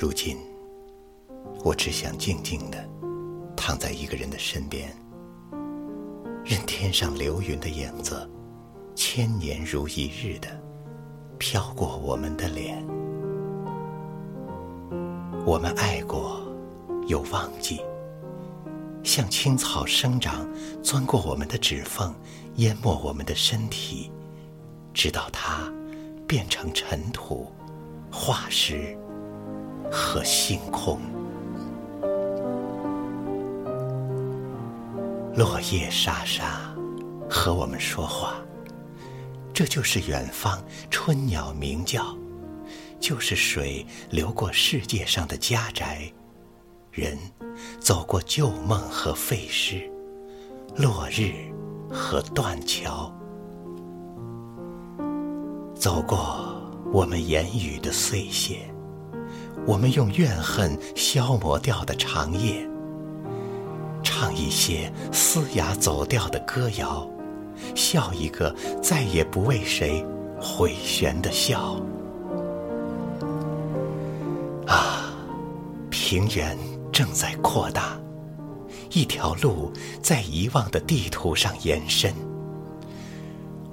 如今，我只想静静的躺在一个人的身边，任天上流云的影子，千年如一日的飘过我们的脸。我们爱过，又忘记，像青草生长，钻过我们的指缝，淹没我们的身体，直到它变成尘土、化石。和星空，落叶沙沙，和我们说话。这就是远方春鸟鸣叫，就是水流过世界上的家宅，人走过旧梦和废墟，落日和断桥，走过我们言语的碎屑。我们用怨恨消磨掉的长夜，唱一些嘶哑走调的歌谣，笑一个再也不为谁回旋的笑。啊，平原正在扩大，一条路在遗忘的地图上延伸。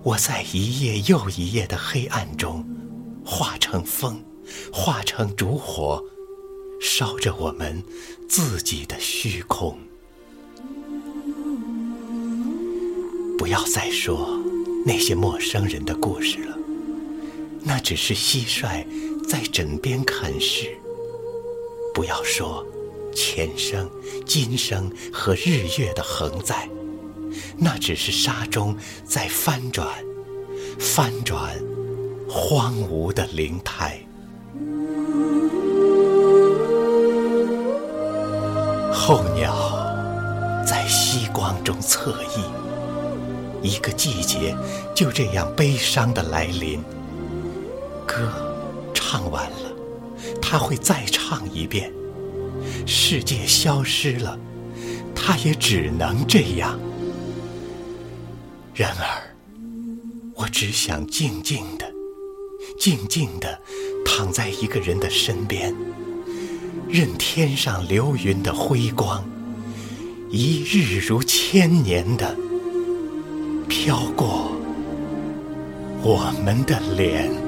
我在一夜又一夜的黑暗中，化成风。化成烛火，烧着我们自己的虚空。不要再说那些陌生人的故事了，那只是蟋蟀在枕边啃食。不要说前生、今生和日月的横在，那只是沙中在翻转、翻转荒芜的灵台。候鸟在夕光中侧翼，一个季节就这样悲伤的来临。歌唱完了，他会再唱一遍。世界消失了，他也只能这样。然而，我只想静静的、静静的躺在一个人的身边。任天上流云的辉光，一日如千年的飘过我们的脸。